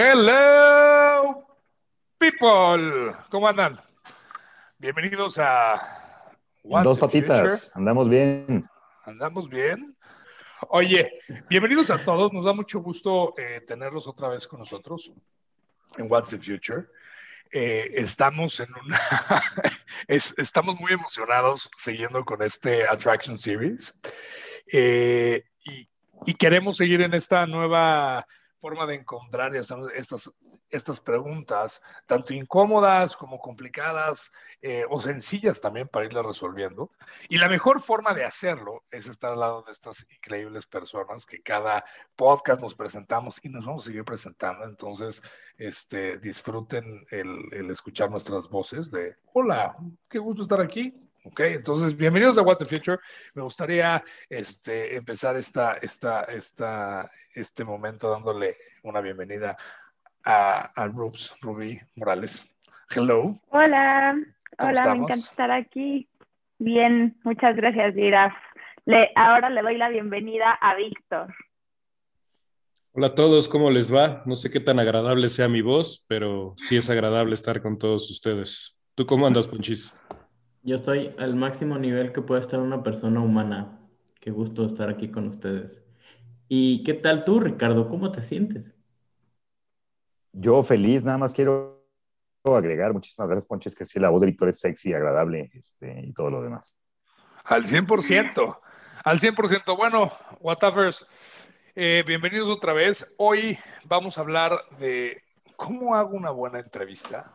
Hello, people. ¿Cómo andan? Bienvenidos a What's Dos patitas, andamos bien. Andamos bien. Oye, bienvenidos a todos. Nos da mucho gusto eh, tenerlos otra vez con nosotros en What's the Future. Eh, estamos en una, estamos muy emocionados siguiendo con este Attraction Series eh, y, y, queremos seguir en esta nueva forma de encontrar estas, estas preguntas, tanto incómodas como complicadas eh, o sencillas también para irlas resolviendo. Y la mejor forma de hacerlo es estar al lado de estas increíbles personas que cada podcast nos presentamos y nos vamos a seguir presentando. Entonces, este, disfruten el, el escuchar nuestras voces de, hola, qué gusto estar aquí. Ok, entonces bienvenidos a What the Future. Me gustaría este, empezar esta, esta, esta, este momento dándole una bienvenida a, a Rubs, Ruby Morales. Hello. Hola, hola, me encanta estar aquí. Bien, muchas gracias, Giraf. Le, ahora le doy la bienvenida a Víctor. Hola a todos, ¿cómo les va? No sé qué tan agradable sea mi voz, pero sí es agradable estar con todos ustedes. ¿Tú cómo andas, Ponchis? Yo estoy al máximo nivel que puede estar una persona humana. Qué gusto estar aquí con ustedes. ¿Y qué tal tú, Ricardo? ¿Cómo te sientes? Yo feliz, nada más quiero agregar, muchísimas gracias, Ponches, que sí, la voz de Víctor es sexy, agradable este, y todo lo demás. Al 100%, al 100%. Bueno, Whatavers, eh, bienvenidos otra vez. Hoy vamos a hablar de cómo hago una buena entrevista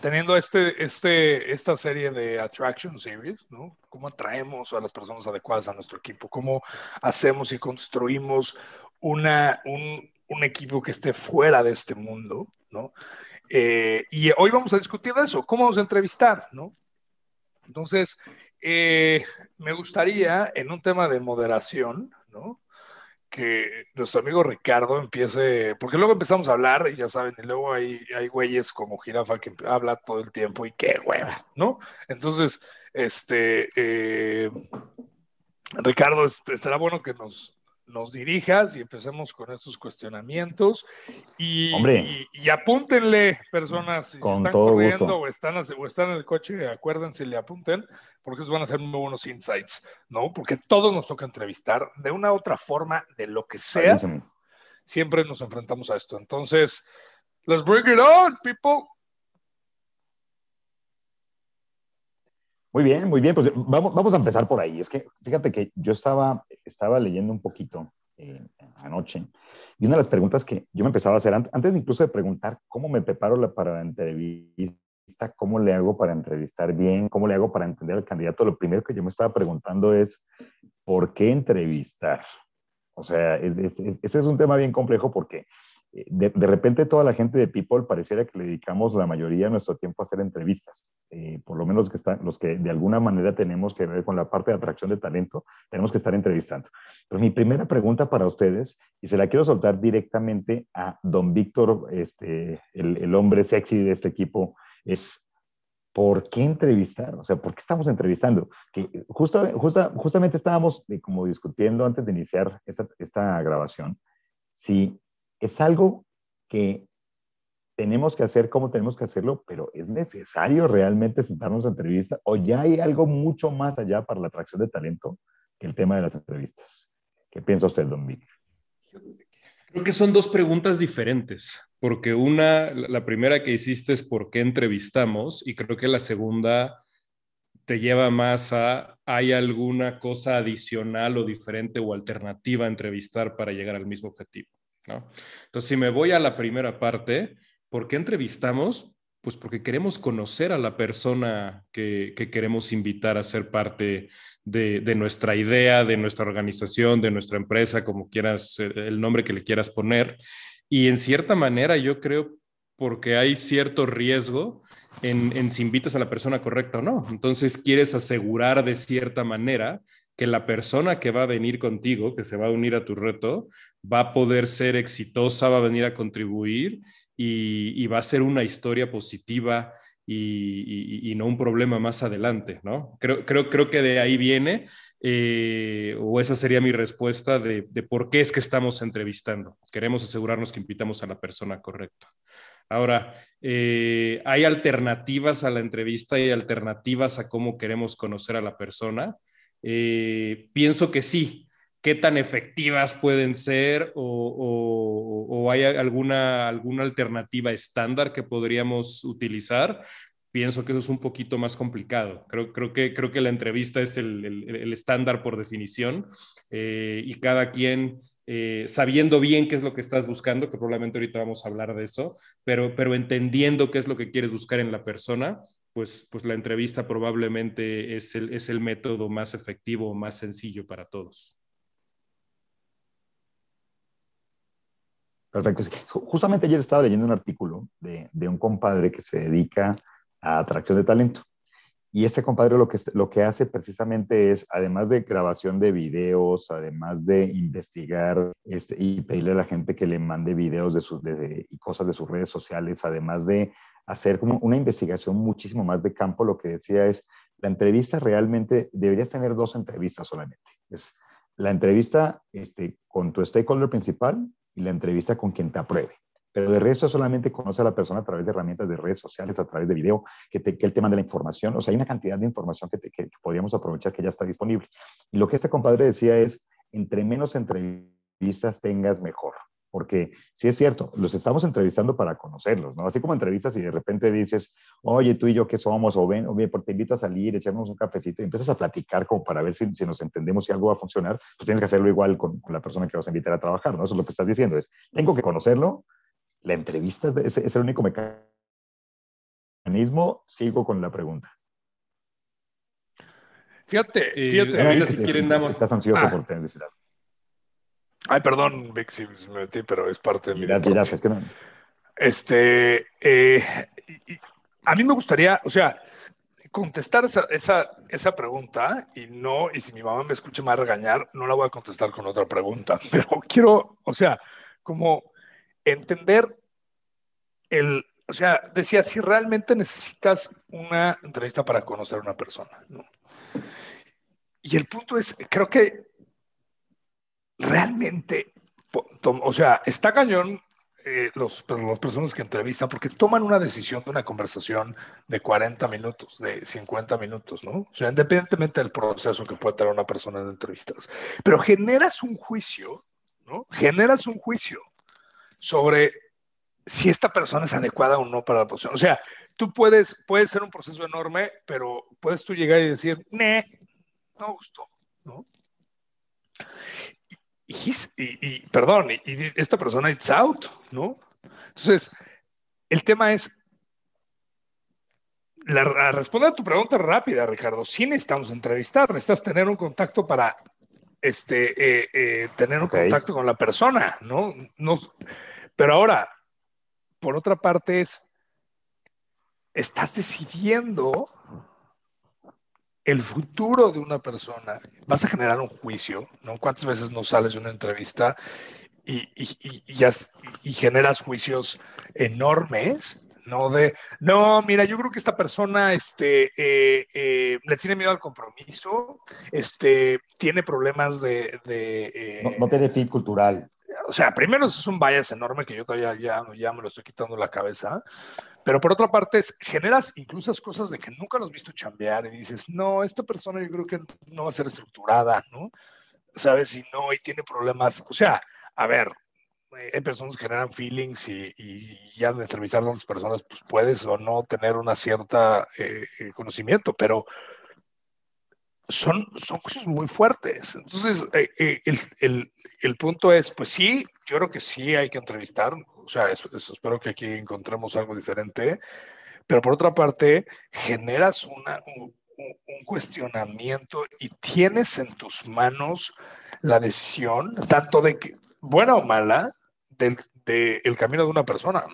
teniendo este, este, esta serie de Attraction Series, ¿no? ¿Cómo atraemos a las personas adecuadas a nuestro equipo? ¿Cómo hacemos y construimos una, un, equipo que esté fuera de este mundo, ¿no? Eh, y hoy vamos a discutir de eso, cómo vamos a entrevistar, ¿no? Entonces, eh, me gustaría en un tema de moderación, ¿no? Que nuestro amigo Ricardo empiece, porque luego empezamos a hablar y ya saben, y luego hay, hay güeyes como Jirafa que habla todo el tiempo y qué hueva, ¿no? Entonces, este, eh, Ricardo, este, estará bueno que nos, nos dirijas y empecemos con estos cuestionamientos. Y, y, apúntenle, personas, si están corriendo o están, o están en el coche, acuérdense, le apunten, porque esos van a ser muy buenos insights, ¿no? Porque todos nos toca entrevistar de una u otra forma, de lo que sea. Siempre nos enfrentamos a esto. Entonces, let's bring it on, people. Muy bien, muy bien. Pues vamos, vamos a empezar por ahí. Es que fíjate que yo estaba, estaba leyendo un poquito eh, anoche y una de las preguntas que yo me empezaba a hacer, antes incluso de preguntar cómo me preparo para la entrevista, cómo le hago para entrevistar bien, cómo le hago para entender al candidato, lo primero que yo me estaba preguntando es, ¿por qué entrevistar? O sea, ese es un tema bien complejo porque de, de, repente toda la gente de People pareciera que le dedicamos la mayoría de nuestro tiempo a hacer entrevistas, eh, por lo menos los que, están, los que de alguna manera tenemos que ver con la parte de atracción de talento, tenemos que estar entrevistando. Pero mi primera pregunta para ustedes, y se la quiero soltar directamente a don Víctor, este, el, el hombre sexy de este equipo, es ¿por qué entrevistar? O sea, ¿por qué estamos entrevistando? Que justa, justa, justamente estábamos eh, como discutiendo antes de iniciar esta, esta grabación, si es algo que tenemos que hacer como tenemos que hacerlo, pero ¿es necesario realmente sentarnos a entrevistas o ya hay algo mucho más allá para la atracción de talento que el tema de las entrevistas? ¿Qué piensa usted, don Vic? Creo que son dos preguntas diferentes, porque una, la primera que hiciste es por qué entrevistamos y creo que la segunda te lleva más a, ¿hay alguna cosa adicional o diferente o alternativa a entrevistar para llegar al mismo objetivo? Entonces, si me voy a la primera parte, ¿por qué entrevistamos? Pues porque queremos conocer a la persona que, queremos invitar a ser parte de, nuestra idea, de nuestra organización, de nuestra empresa, como quieras, el nombre que le quieras poner. Y en cierta manera yo creo porque hay cierto riesgo en, en si invitas a la persona correcta o no. Entonces quieres asegurar de cierta manera que la persona que va a venir contigo, que se va a unir a tu reto, va a poder ser exitosa, va a venir a contribuir y, va a ser una historia positiva y, no un problema más adelante, ¿no? Creo, creo, creo que de ahí viene eh, o esa sería mi respuesta de, por qué es que estamos entrevistando. Queremos asegurarnos que invitamos a la persona correcta. Ahora, eh, ¿hay alternativas a la entrevista y alternativas a cómo queremos conocer a la persona? Eh, pienso que sí. ¿Qué tan efectivas pueden ser o, o hay alguna, alguna alternativa estándar que podríamos utilizar? pienso que eso es un poquito más complicado. Creo, creo, que, creo que la entrevista es el, el, estándar por definición eh, y cada quien eh, sabiendo bien qué es lo que estás buscando, que probablemente ahorita vamos a hablar de eso, pero, pero entendiendo qué es lo que quieres buscar en la persona, pues, pues la entrevista probablemente es el, es el método más efectivo, más sencillo para todos. Perfecto. Justamente ayer estaba leyendo un artículo de, de un compadre que se dedica a atracción de talento. Y este compadre lo que, lo que hace precisamente es, además de grabación de videos, además de investigar este, y pedirle a la gente que le mande videos de, sus y cosas de sus redes sociales, además de hacer como una investigación muchísimo más de campo, lo que decía es, la entrevista realmente, deberías tener dos entrevistas solamente. Es la entrevista este, con tu stakeholder principal y la entrevista con quien te apruebe. Pero de resto solamente conoce a la persona a través de herramientas de redes sociales, a través de video, que, te, que él te manda la información. O sea, hay una cantidad de información que, que, podríamos aprovechar que ya está disponible. Y lo que este compadre decía es, entre menos entrevistas tengas, mejor. Porque sí es cierto, los estamos entrevistando para conocerlos, ¿no? Así como entrevistas y de repente dices, oye, tú y yo qué somos, o ven, o bien, te invito a salir, echamos un cafecito y empiezas a platicar como para ver si, si, nos entendemos, si algo va a funcionar, pues tienes que hacerlo igual con, con, la persona que vas a invitar a trabajar, ¿no? Eso es lo que estás diciendo, es, tengo que conocerlo, la entrevista es, es el único mecanismo. Sigo con la pregunta. Fíjate, fíjate. si quieren, damos. Estás ansioso ah. por tener Ay, perdón, Vic, si me metí, pero es parte de mi. Mira, es que no. Este. Eh, a mí me gustaría, o sea, contestar esa, esa, esa, pregunta y no, y si mi mamá me escucha más regañar, no la voy a contestar con otra pregunta, pero quiero, o sea, como entender el, o sea, decía, si realmente necesitas una entrevista para conocer a una persona, ¿no? Y el punto es, creo que realmente, o sea, está cañón eh, los, pues, las personas que entrevistan porque toman una decisión de una conversación de 40 minutos, de 50 minutos, ¿no? O sea, independientemente del proceso que puede tener una persona en entrevistas. Pero generas un juicio, ¿no? Generas un juicio sobre si esta persona es adecuada o no para la posición. O sea, tú puedes, puede ser un proceso enorme, pero puedes tú llegar y decir, no, no gustó, ¿no? Y, perdón, y, esta persona it's out, ¿no? Entonces, el tema es, la, a responder a tu pregunta rápida, Ricardo, sí necesitamos entrevistar, necesitas tener un contacto para este, eh, eh, tener un contacto con la persona, ¿no? no pero ahora, por otra parte es, estás decidiendo el futuro de una persona. Vas a generar un juicio, ¿no? ¿Cuántas veces no sales de una entrevista y, y, generas juicios enormes? ¿no? De, no, mira, yo creo que esta persona este, eh, eh, le tiene miedo al compromiso, este, tiene problemas de... no, no, tiene fin cultural o sea, primero es un bias enorme que yo todavía ya, ya me lo estoy quitando la cabeza, pero por otra parte generas incluso cosas de que nunca los has visto chambear y dices, no, esta persona yo creo que no va a ser estructurada, ¿no? ¿Sabes? Si no, y tiene problemas, o sea, a ver, eh, hay personas que generan feelings y, y ya de entrevistar a otras personas, pues puedes o no tener una cierta eh, eh, conocimiento, pero son, son cosas muy fuertes. Entonces, eh, eh, el, el, el, punto es, pues sí, yo creo que sí hay que entrevistar, sea, espero que aquí encontremos algo diferente, pero por otra parte, generas un, cuestionamiento y tienes en tus manos la decisión, tanto de que, buena o mala, del de el camino de una persona.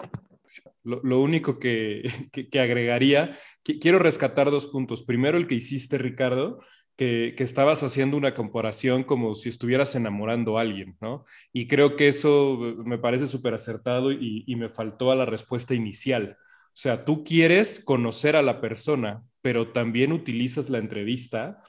Lo, único que, que, agregaría, quiero rescatar dos puntos. Primero, el que hiciste, Ricardo, que, estabas haciendo una comparación como si estuvieras enamorando a alguien, ¿no? Y creo que eso me parece súper acertado y, y, me faltó a la respuesta inicial. O sea, tú quieres conocer a la persona, pero también utilizas la entrevista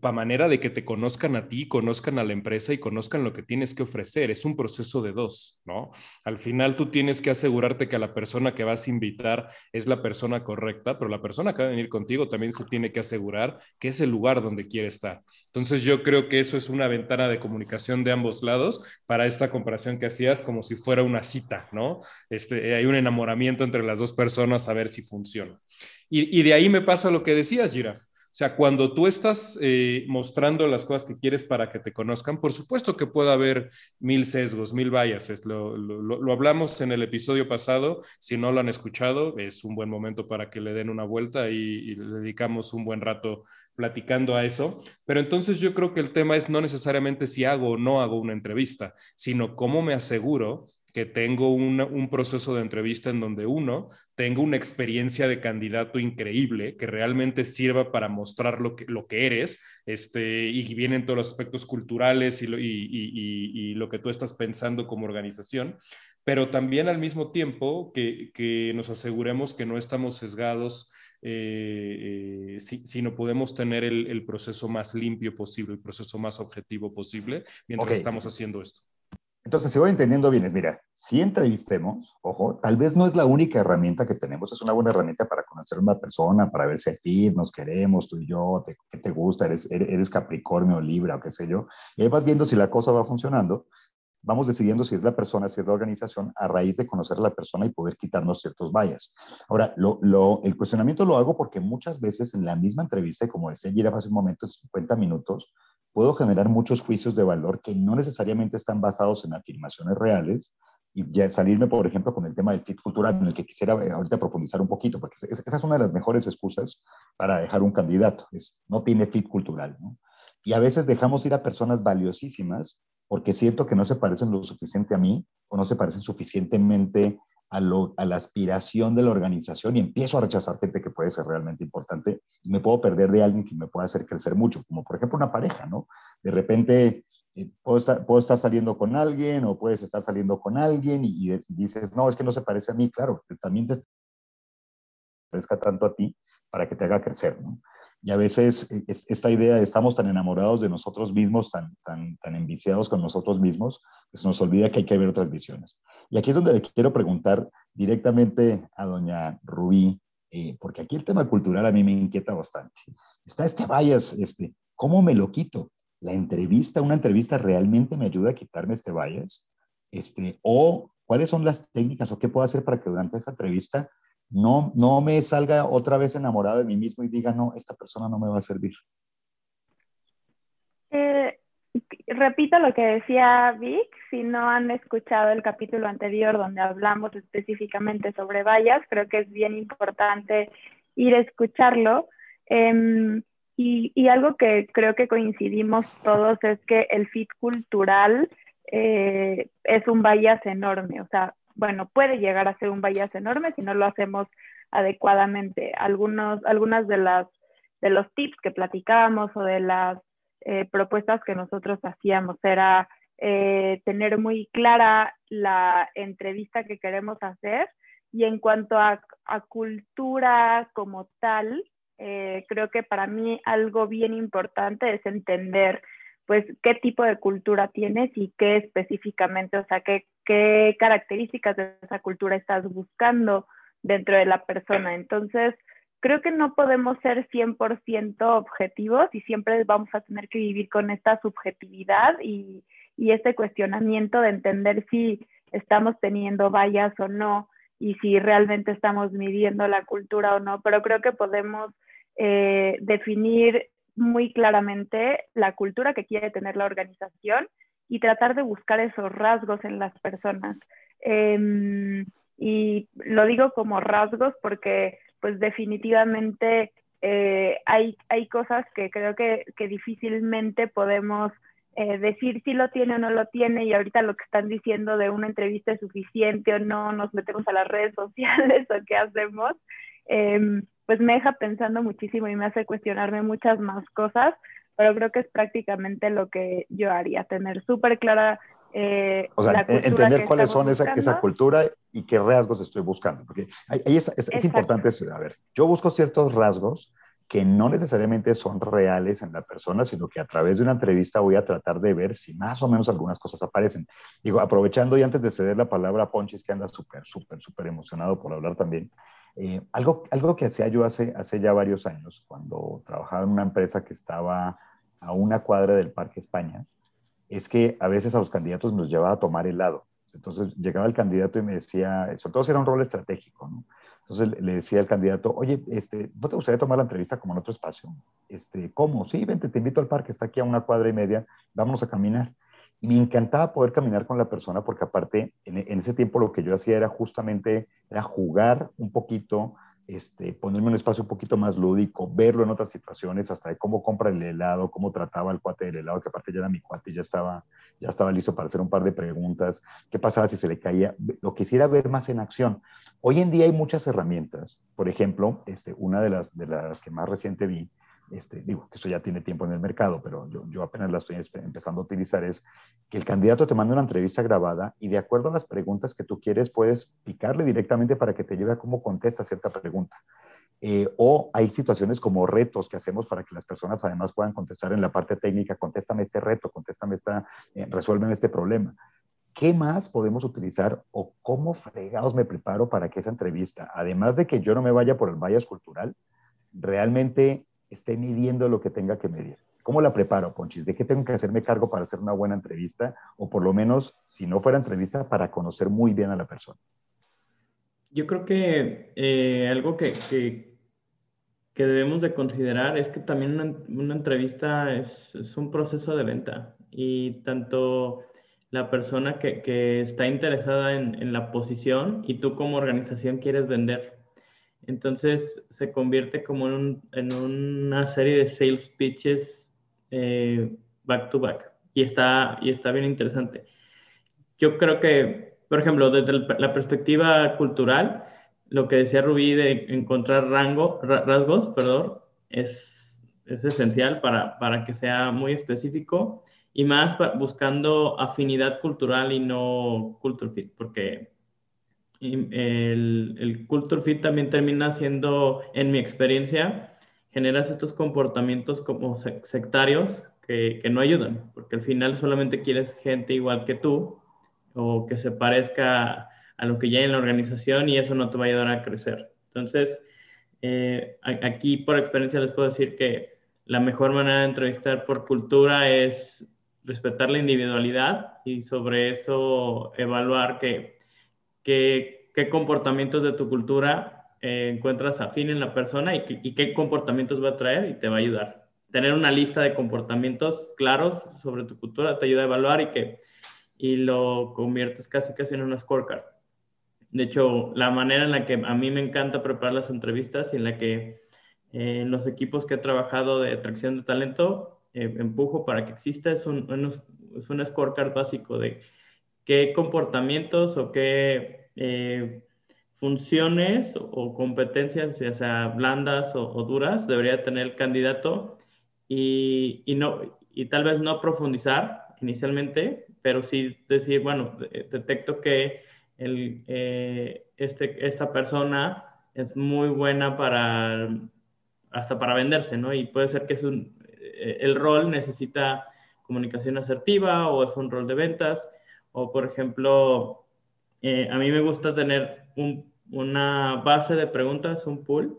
para manera de que te conozcan a ti, conozcan a la empresa y conozcan lo que tienes que ofrecer. Es un proceso de dos, ¿no? Al final tú tienes que asegurarte que la persona que vas a invitar es la persona correcta, pero la persona que va a venir contigo también se tiene que asegurar que es el lugar donde quiere estar. Entonces yo creo que eso es una ventana de comunicación de ambos lados para esta comparación que hacías como si fuera una cita, ¿no? Este, hay un enamoramiento entre las dos personas a ver si funciona. Y, y de ahí me pasa lo que decías, Giraf o sea, cuando tú estás eh, mostrando las cosas que quieres para que te conozcan, por supuesto que puede haber mil sesgos, mil biases. Lo, lo, hablamos en el episodio pasado. Si no lo han escuchado, es un buen momento para que le den una vuelta y, y le dedicamos un buen rato platicando a eso. Pero entonces yo creo que el tema es no necesariamente si hago o no hago una entrevista, sino cómo me aseguro que tengo un proceso de entrevista en donde uno tenga una experiencia de candidato increíble, que realmente sirva para mostrar lo que, lo que eres, este, y vienen todos los aspectos culturales y lo, y, lo que tú estás pensando como organización, pero también al mismo tiempo que, nos aseguremos que no estamos sesgados. Eh, eh, sino podemos tener el, proceso más limpio posible, el proceso más objetivo posible mientras estamos haciendo esto. Entonces, si voy entendiendo bien, es, mira, si entrevistemos, ojo, tal vez no es la única herramienta que tenemos, es una buena herramienta para conocer a una persona, para ver si aquí nos queremos, tú y yo, te, qué te gusta, eres, eres Capricornio, Libra o qué sé yo, y ahí vas viendo si la cosa va funcionando, vamos decidiendo si es la persona, si es la organización, a raíz de conocer a la persona y poder quitarnos ciertos vallas. Ahora, lo, lo, el cuestionamiento lo hago porque muchas veces en la misma entrevista, como decía Gira hace un momento, 50 minutos, puedo generar muchos juicios de valor que no necesariamente están basados en afirmaciones reales y ya salirme, por ejemplo, con el tema del fit cultural, en el que quisiera eh, ahorita profundizar un poquito, porque esa es una de las mejores excusas para dejar un candidato, es no tiene fit cultural, ¿no? Y a veces dejamos ir a personas valiosísimas porque siento que no se parecen lo suficiente a mí o no se parecen suficientemente a, la aspiración de la organización y empiezo a rechazar gente que puede ser realmente importante y me puedo perder de alguien que me pueda hacer crecer mucho, como por ejemplo una pareja, ¿no? De repente eh, puedo, estar, saliendo con alguien o puedes estar saliendo con alguien y, y, dices, no, es que no se parece a mí, claro, también te parezca tanto a ti para que te haga crecer, ¿no? Y a veces eh, esta idea de estamos tan enamorados de nosotros mismos, tan, tan, tan enviciados con nosotros mismos, que se nos olvida que hay que ver otras visiones. Y aquí es donde le quiero preguntar directamente a doña Rubí, eh, porque aquí el tema cultural a mí me inquieta bastante. Está este bias, este, ¿cómo me lo quito? ¿La entrevista, una entrevista realmente me ayuda a quitarme este bias? Este, ¿O cuáles son las técnicas o qué puedo hacer para que durante esta entrevista no, no me salga otra vez enamorado de mí mismo y diga, no, esta persona no me va a servir. Eh, repito lo que decía Vic, si no han escuchado el capítulo anterior donde hablamos específicamente sobre vallas, creo que es bien importante ir a escucharlo. Em, y, y, algo que creo que coincidimos todos es que el fit cultural eh, es un vallas enorme, o sea, bueno, puede llegar a ser un bias enorme si no lo hacemos adecuadamente. Algunos, algunas de las de los tips que platicábamos o de las eh, propuestas que nosotros hacíamos era eh, tener muy clara la entrevista que queremos hacer y en cuanto a, cultura como tal, eh, creo que para mí algo bien importante es entender pues qué tipo de cultura tienes y qué específicamente, o sea, qué, qué características de esa cultura estás buscando dentro de la persona. Entonces, creo que no podemos ser 100% objetivos y siempre vamos a tener que vivir con esta subjetividad y, y este cuestionamiento de entender si estamos teniendo vallas o no y si realmente estamos midiendo la cultura o no, pero creo que podemos eh, definir muy claramente la cultura que quiere tener la organización y tratar de buscar esos rasgos en las personas. Em, y lo digo como rasgos porque pues definitivamente eh, hay, hay cosas que creo que, que difícilmente podemos eh, decir si lo tiene o no lo tiene y ahorita lo que están diciendo de una entrevista es suficiente o no, nos metemos a las redes sociales o qué hacemos. Em, pues me deja pensando muchísimo y me hace cuestionarme muchas más cosas, pero creo que es prácticamente lo que yo haría, tener súper clara eh, o sea, entender cuáles son esa, esa, cultura y qué rasgos estoy buscando. Porque ahí, está, es, importante, a ver, yo busco ciertos rasgos que no necesariamente son reales en la persona, sino que a través de una entrevista voy a tratar de ver si más o menos algunas cosas aparecen. Digo, aprovechando y antes de ceder la palabra a Ponchis, que anda súper, súper, súper emocionado por hablar también, eh, algo, algo que hacía yo hace, hace ya varios años, cuando trabajaba en una empresa que estaba a una cuadra del Parque España, es que a veces a los candidatos nos llevaba a tomar helado. Entonces llegaba el candidato y me decía, sobre todo si era un rol estratégico, ¿no? Entonces le decía al candidato, oye, este, ¿no te gustaría tomar la entrevista como en otro espacio? Este, ¿Cómo? Sí, vente, te invito al parque, está aquí a una cuadra y media, vámonos a caminar. Me encantaba poder caminar con la persona porque aparte, en, en ese tiempo lo que yo hacía era justamente, era jugar un poquito, este, ponerme un espacio un poquito más lúdico, verlo en otras situaciones, hasta de cómo compra el helado, cómo trataba el cuate del helado, que aparte ya era mi cuate y ya estaba, ya estaba listo para hacer un par de preguntas, qué pasaba si se le caía, lo quisiera ver más en acción. Hoy en día hay muchas herramientas, por ejemplo, este, una de las, de las que más reciente vi este, digo, que eso ya tiene tiempo en el mercado, pero yo, yo apenas la estoy empezando a utilizar, es que el candidato te manda una entrevista grabada y de acuerdo a las preguntas que tú quieres, puedes picarle directamente para que te lleve a cómo contesta cierta pregunta. Eh, o hay situaciones como retos que hacemos para que las personas además puedan contestar en la parte técnica, contéstame este reto, contéstame esta, eh, resuelven este problema. ¿Qué más podemos utilizar o cómo fregados me preparo para que esa entrevista, además de que yo no me vaya por el bias cultural, realmente esté midiendo lo que tenga que medir. ¿Cómo la preparo, Ponchis? ¿De qué tengo que hacerme cargo para hacer una buena entrevista? O por lo menos, si no fuera entrevista, para conocer muy bien a la persona. Yo creo que eh, algo que, que, debemos de considerar es que también una, entrevista es, un proceso de venta y tanto la persona que, está interesada en, la posición y tú como organización quieres vender. Entonces se convierte como en, un, en una serie de sales pitches eh, back to back y está, y está bien interesante. Yo creo que, por ejemplo, desde la perspectiva cultural, lo que decía Rubí de encontrar rango, rasgos, perdón, es, es esencial para, para, que sea muy específico y más buscando afinidad cultural y no culture fit, porque el, el culture fit también termina siendo, en mi experiencia, generas estos comportamientos como sectarios que, que, no ayudan, porque al final solamente quieres gente igual que tú o que se parezca a lo que ya hay en la organización y eso no te va a ayudar a crecer. Entonces, eh, aquí por experiencia les puedo decir que la mejor manera de entrevistar por cultura es respetar la individualidad y sobre eso evaluar que qué, qué comportamientos de tu cultura eh, encuentras afín en la persona y, y, qué comportamientos va a traer y te va a ayudar. Tener una lista de comportamientos claros sobre tu cultura te ayuda a evaluar y que y lo conviertes casi casi en una scorecard. De hecho, la manera en la que a mí me encanta preparar las entrevistas y en la que eh, en los equipos que he trabajado de atracción de talento, eh, empujo para que exista es un, es un scorecard básico de qué comportamientos o qué eh, funciones o competencias, ya sea blandas o, o duras, debería tener el candidato y, y, no, y tal vez no profundizar inicialmente, pero sí decir, bueno, detecto que el, eh, este, esta persona es muy buena para, hasta para venderse, ¿no? Y puede ser que es un, eh, el rol necesita comunicación asertiva o es un rol de ventas o, por ejemplo, eh, a mí me gusta tener un, una base de preguntas, un pool,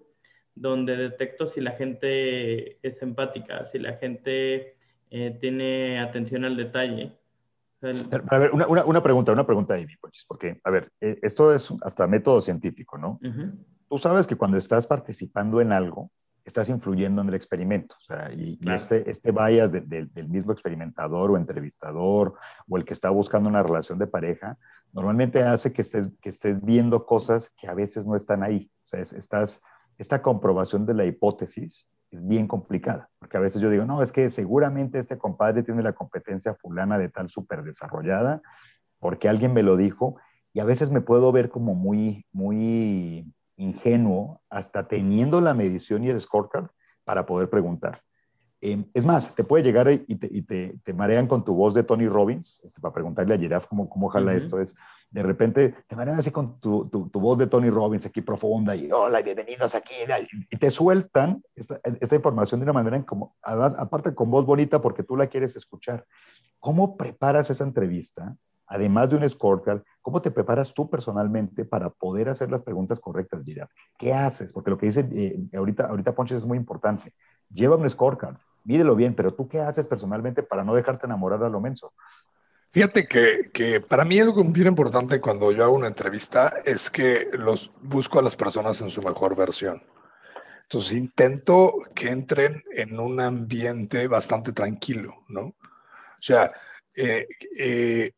donde detecto si la gente es empática, si la gente eh, tiene atención al detalle. A ver, una, una, una pregunta, una pregunta ahí, porque, a ver, eh, esto es hasta método científico, ¿no? Uh -huh. Tú sabes que cuando estás participando en algo, estás influyendo en el experimento. O sea, y, claro. y este, este bias de, de, del mismo experimentador o entrevistador o el que está buscando una relación de pareja, normalmente hace que estés, que estés viendo cosas que a veces no están ahí. O sea, es, estás, esta comprobación de la hipótesis es bien complicada, porque a veces yo digo, no, es que seguramente este compadre tiene la competencia fulana de tal súper desarrollada, porque alguien me lo dijo, y a veces me puedo ver como muy, muy ingenuo, hasta teniendo la medición y el scorecard para poder preguntar. Em, es más, te puede llegar y te, te, marean con tu voz de Tony Robbins, este, para preguntarle a Giraffe cómo, cómo jala esto. Es de repente te marean así con tu, tu, tu, voz de Tony Robbins aquí profunda y hola, bienvenidos aquí. Y te sueltan esta, esta información de una manera en como, aparte con voz bonita porque tú la quieres escuchar. ¿Cómo preparas esa entrevista? Además de un scorecard, ¿cómo te preparas tú personalmente para poder hacer las preguntas correctas, Giraffe? ¿Qué haces? Porque lo que dice eh, ahorita, ahorita Ponches es muy importante. Lleva un scorecard mídelo bien, pero tú qué haces personalmente para no dejarte enamorar a lo menso? Fíjate que, que, para mí algo bien importante cuando yo hago una entrevista es que los busco a las personas en su mejor versión. Entonces intento que entren en un ambiente bastante tranquilo, ¿no? O sea, eh, eh,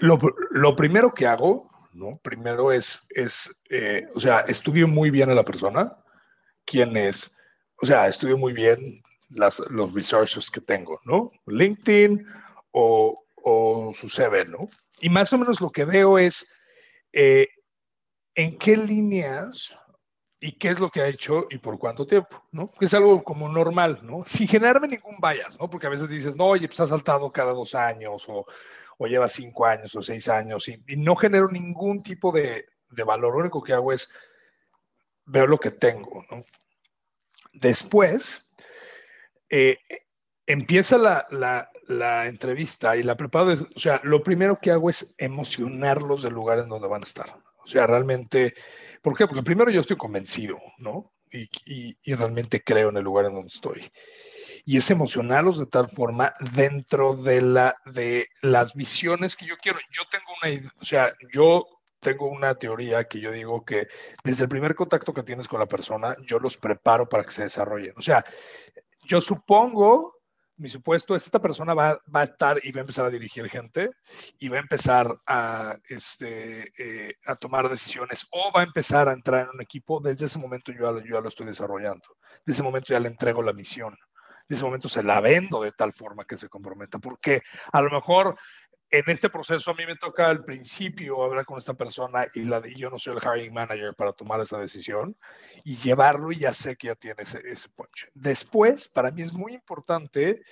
lo, lo, primero que hago, ¿no? Primero es, es eh, o sea, estudio muy bien a la persona, quién es, o sea, estudio muy bien las, los resources que tengo, ¿no? LinkedIn o, o su CV, ¿no? Y más o menos lo que veo es eh, en qué líneas y qué es lo que ha hecho y por cuánto tiempo, ¿no? Que es algo como normal, ¿no? Sin generarme ningún bias, ¿no? Porque a veces dices, no, oye, pues ha saltado cada dos años o, o lleva cinco años o seis años y, y no genero ningún tipo de, de, valor. Lo único que hago es ver lo que tengo, ¿no? Después, eh, empieza la, la, la, entrevista y la preparo, o sea, lo primero que hago es emocionarlos del lugar en donde van a estar. O sea, realmente, ¿por qué? Porque primero yo estoy convencido, ¿no? Y, y, y realmente creo en el lugar en donde estoy. Y es emocionarlos de tal forma dentro de, la, de las visiones que yo quiero. Yo tengo una, o sea, yo tengo una teoría que yo digo que desde el primer contacto que tienes con la persona, yo los preparo para que se desarrollen. O sea, yo supongo, mi supuesto es esta persona va, va, a estar y va a empezar a dirigir gente y va a empezar a, este, eh, a tomar decisiones o va a empezar a entrar en un equipo. Desde ese momento yo, yo ya lo estoy desarrollando. Desde ese momento ya le entrego la misión. En ese momento se la vendo de tal forma que se comprometa, porque a lo mejor en este proceso a mí me toca al principio hablar con esta persona y, la, y yo no soy el hiring manager para tomar esa decisión y llevarlo y ya sé que ya tiene ese, ese punch. Después, para mí es muy importante,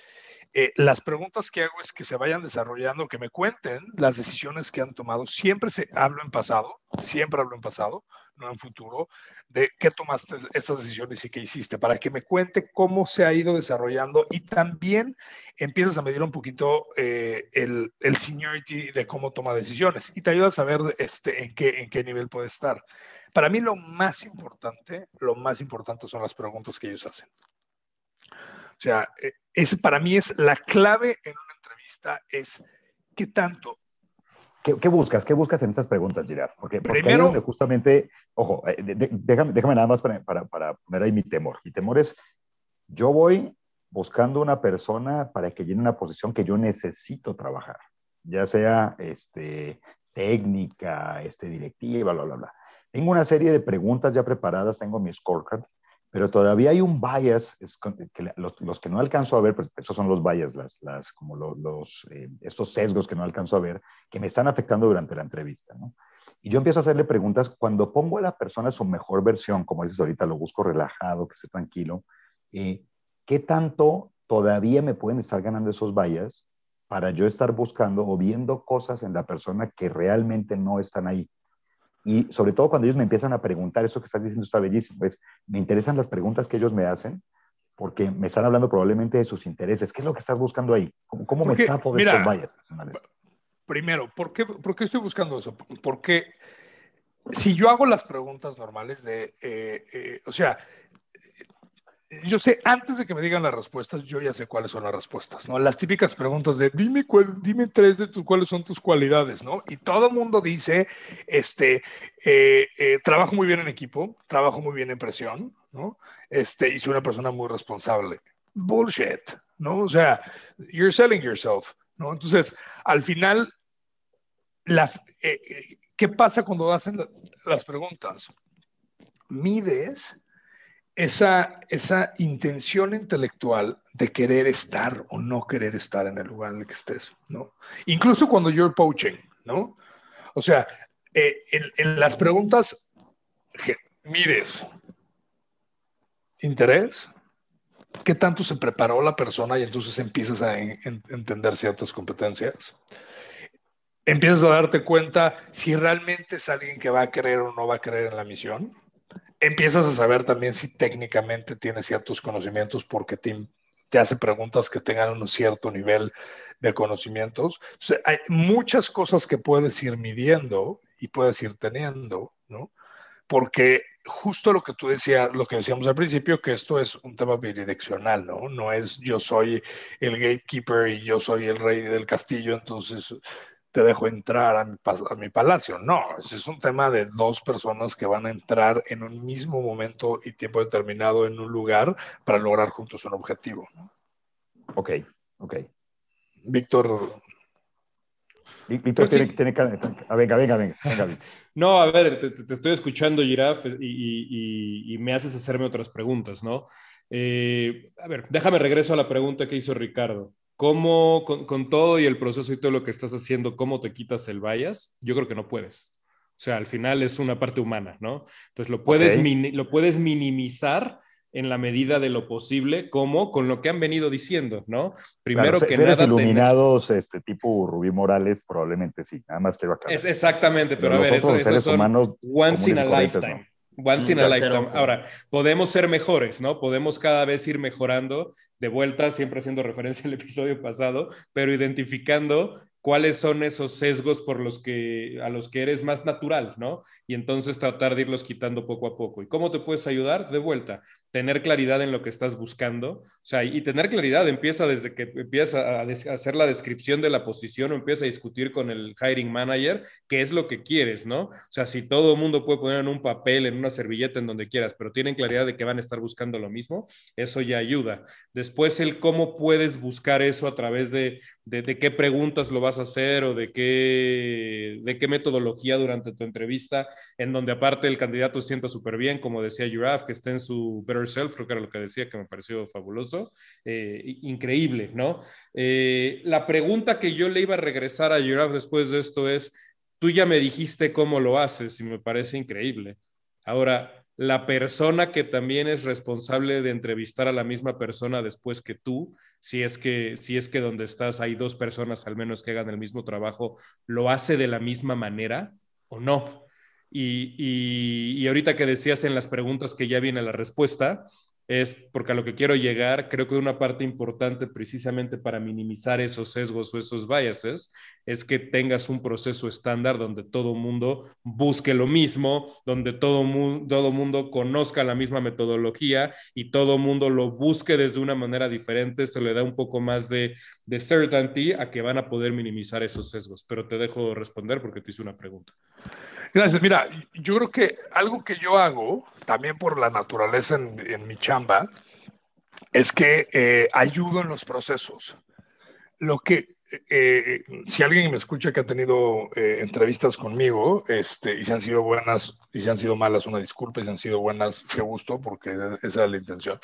eh, las preguntas que hago es que se vayan desarrollando, que me cuenten las decisiones que han tomado. Siempre se hablo en pasado, siempre hablo en pasado, no en futuro, de qué tomaste estas decisiones y qué hiciste, para que me cuente cómo se ha ido desarrollando y también empiezas a medir un poquito eh, el, el, seniority de cómo toma decisiones y te ayuda a saber este, en, qué, en qué nivel puede estar. Para mí lo más importante, lo más importante son las preguntas que ellos hacen. O sea, eh, es, para mí es la clave en una entrevista, es qué tanto ¿Qué, buscas? ¿Qué buscas en estas preguntas, Girard? Porque, porque Primero, donde justamente, ojo, eh, déjame, déjame, nada más para, para, para, poner ahí mi temor. Mi temor es, yo voy buscando una persona para que llene una posición que yo necesito trabajar, ya sea este, técnica, este, directiva, bla, bla, bla. Tengo una serie de preguntas ya preparadas, tengo mi scorecard, pero todavía hay un bias, es que los, los, que no alcanzo a ver, pues esos son los bias, las, las, como los, eh, estos sesgos que no alcanzo a ver, que me están afectando durante la entrevista, ¿no? Y yo empiezo a hacerle preguntas cuando pongo a la persona su mejor versión, como dices ahorita, lo busco relajado, que esté tranquilo, eh, ¿qué tanto todavía me pueden estar ganando esos bias para yo estar buscando o viendo cosas en la persona que realmente no están ahí? Y sobre todo cuando ellos me empiezan a preguntar, eso que estás diciendo está bellísimo, pues me interesan las preguntas que ellos me hacen porque me están hablando probablemente de sus intereses. ¿Qué es lo que estás buscando ahí? ¿Cómo, cómo me zafo de estos valles personales? Primero, ¿por qué, ¿por qué estoy buscando eso? Porque si yo hago las preguntas normales de, eh, eh, o sea, yo sé, antes de que me digan las respuestas, yo ya sé cuáles son las respuestas, ¿no? Las típicas preguntas de, dime, cuál, dime tres de tus, cuáles son tus cualidades, ¿no? Y todo el mundo dice, este, eh, trabajo muy bien en equipo, trabajo muy bien en presión, ¿no? Este, y soy una persona muy responsable. Bullshit, ¿no? O sea, you're selling yourself, ¿no? Entonces, al final, la, eh, ¿qué pasa cuando hacen las preguntas? Mides esa, esa intención intelectual de querer estar o no querer estar en el lugar en el que estés, ¿no? Incluso cuando you're poaching, ¿no? O sea, eh, en, en, las preguntas, mires, interés, qué tanto se preparó la persona y entonces empiezas a entender ciertas competencias. Empiezas a darte cuenta si realmente es alguien que va a creer o no va a creer en la misión. Empiezas a saber también si técnicamente tiene ciertos conocimientos porque te, te hace preguntas que tengan un cierto nivel de conocimientos. hay muchas cosas que puedes ir midiendo y puedes ir teniendo, ¿no? Porque justo lo que tú decías, lo que decíamos al principio, que esto es un tema bidireccional, ¿no? No es yo soy el gatekeeper y yo soy el rey del castillo, entonces te dejo entrar a mi, a mi palacio. No, es un tema de dos personas que van a entrar en un mismo momento y tiempo determinado en un lugar para lograr juntos un objetivo. ¿no? Ok, ok. Víctor. Víctor tiene, tiene, venga, venga, venga, No, a ver, te, estoy escuchando, Giraf, y, me haces hacerme otras preguntas, ¿no? Eh, a ver, déjame regreso a la pregunta que hizo Ricardo. ¿Cómo, con, todo y el proceso y todo lo que estás haciendo, cómo te quitas el bias? Yo creo que no puedes. O sea, al final es una parte humana, ¿no? Entonces lo puedes, lo puedes minimizar en la medida de lo posible, como con lo que han venido diciendo, ¿no? Primero que nada. iluminados, este tipo Rubí Morales, probablemente sí, nada más quiero aclarar. Es exactamente, pero, a ver, eso, eso son once in a lifetime. Once in a lifetime. Ahora, podemos ser mejores, ¿no? Podemos cada vez ir mejorando, de vuelta, siempre haciendo referencia al episodio pasado, pero identificando cuáles son esos sesgos por los que, a los que eres más natural, ¿no? Y entonces tratar de irlos quitando poco a poco. ¿Y cómo te puedes ayudar? De vuelta, tener claridad en lo que estás buscando. O sea, y tener claridad empieza desde que empiezas a, hacer la descripción de la posición o empieza a discutir con el hiring manager qué es lo que quieres, ¿no? O sea, si todo el mundo puede poner en un papel, en una servilleta, en donde quieras, pero tienen claridad de que van a estar buscando lo mismo, eso ya ayuda. Después, el cómo puedes buscar eso a través de de, qué preguntas lo vas a hacer o de qué, de qué metodología durante tu entrevista, en donde aparte el candidato se sienta súper bien, como decía Giraffe, que esté en su better creo que era lo que decía, que me pareció fabuloso, eh, increíble, ¿no? Eh, la pregunta que yo le iba a regresar a Giraffe después de esto es, tú ya me dijiste cómo lo haces y me parece increíble. Ahora, la persona que también es responsable de entrevistar a la misma persona después que tú, si es que, si es que donde estás hay dos personas al menos que hagan el mismo trabajo, ¿lo hace de la misma manera o no? Y, y, y ahorita que decías en las preguntas que ya viene la respuesta, es porque a lo que quiero llegar, creo que una parte importante precisamente para minimizar esos sesgos o esos biases es que tengas un proceso estándar donde todo mundo busque lo mismo, donde todo, todo mundo conozca la misma metodología y todo mundo lo busque desde una manera diferente, se le da un poco más de, de certainty a que van a poder minimizar esos sesgos. Pero te dejo responder porque te hice una pregunta. Gracias. Mira, yo creo que algo que yo hago, también por la naturaleza en, mi chamba, es que eh, ayudo en los procesos. Lo que, eh, si alguien me escucha que ha tenido eh, entrevistas conmigo, este, y si han sido buenas y si han sido malas, una disculpa, y si han sido buenas, qué gusto, porque esa es la intención.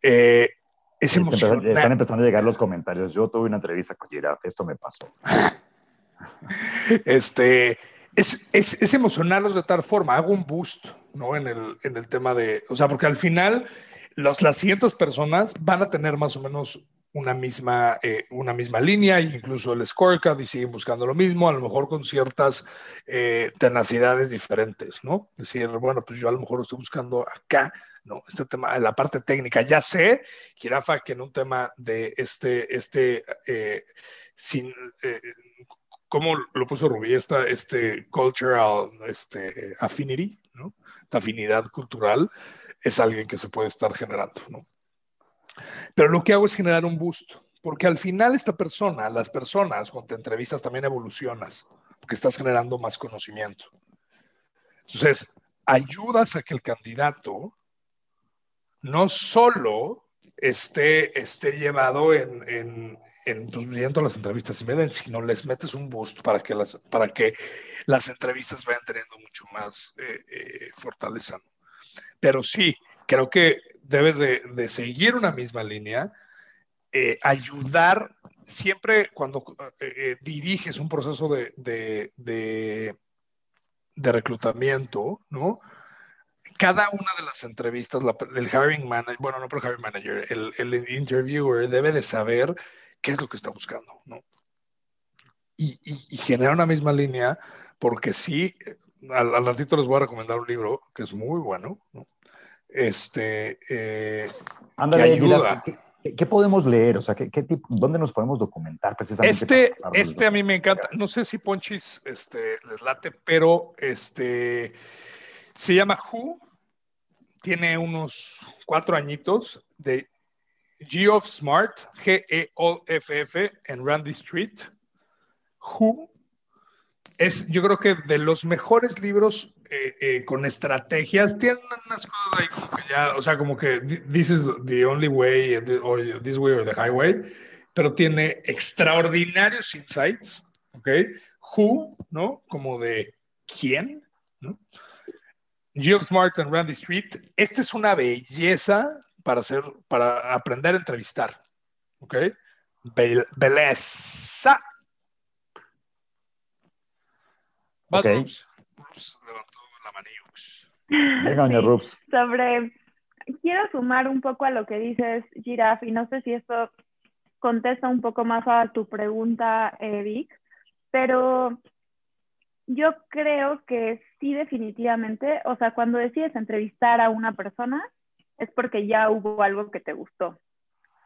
es emocionante. Están empezando a llegar los comentarios. Yo tuve una entrevista con Giraffe, esto me pasó. este, es, es, es, emocionarlos de tal forma, hago un boost, ¿no? En el, en el tema de, o sea, porque al final los, las siguientes personas van a tener más o menos una misma, eh, una misma línea, incluso el scorecard, y siguen buscando lo mismo, a lo mejor con ciertas eh, tenacidades diferentes, ¿no? Decir, bueno, pues yo a lo mejor estoy buscando acá, ¿no? Este tema, la parte técnica, ya sé, Girafa, que en un tema de este, este, eh, sin, cómo lo puso Rubí, esta este cultural este, affinity, ¿no? esta afinidad cultural, es alguien que se puede estar generando. Pero lo que hago es generar un boost, porque al final esta persona, las personas, cuando te entrevistas también evolucionas, porque estás generando más conocimiento. Entonces, ayudas a que el candidato no solo esté, esté llevado en, pues, viendo las entrevistas y ven, sino les metes un boost para que las, para que las entrevistas vayan teniendo mucho más eh, eh, fortaleza. Pero sí, creo que debes de, de seguir una misma línea, eh, ayudar siempre cuando diriges un proceso de, de, de, de reclutamiento, ¿no? cada una de las entrevistas, el hiring manager, bueno, no por hiring manager, el, el, interviewer debe de saber qué es lo que está buscando, ¿no? Y, y, generar una misma línea, porque sí, al, al, ratito les voy a recomendar un libro que es muy bueno, ¿no? Este, eh, que ayuda. ¿qué, podemos leer? O sea, ¿qué, qué tipo, ¿dónde nos podemos documentar precisamente? Este, este a mí me encanta. No sé si Ponchis este, les late, pero este se llama Who. Tiene unos cuatro añitos de Geoff Smart, G-E-O-F-F, en Randy Street. Who es, yo creo que de los mejores libros eh, eh, con estrategias, tienen unas cosas ahí como que ya, o sea, como que this is the only way, or this way or the highway, pero tiene extraordinarios insights, ¿ok? Who, ¿no? Como de quién, ¿no? Jill Smart and Randy Street. Esta es una belleza para hacer, para aprender a entrevistar, ¿ok? belleza. Okay. levantó la Venga, Rups. Sobre, quiero sumar un poco a lo que dices, Giraf, y no sé si esto contesta un poco más a tu pregunta, Vic, pero yo creo que sí, definitivamente, o sea, cuando decides entrevistar a una persona, es porque ya hubo algo que te gustó.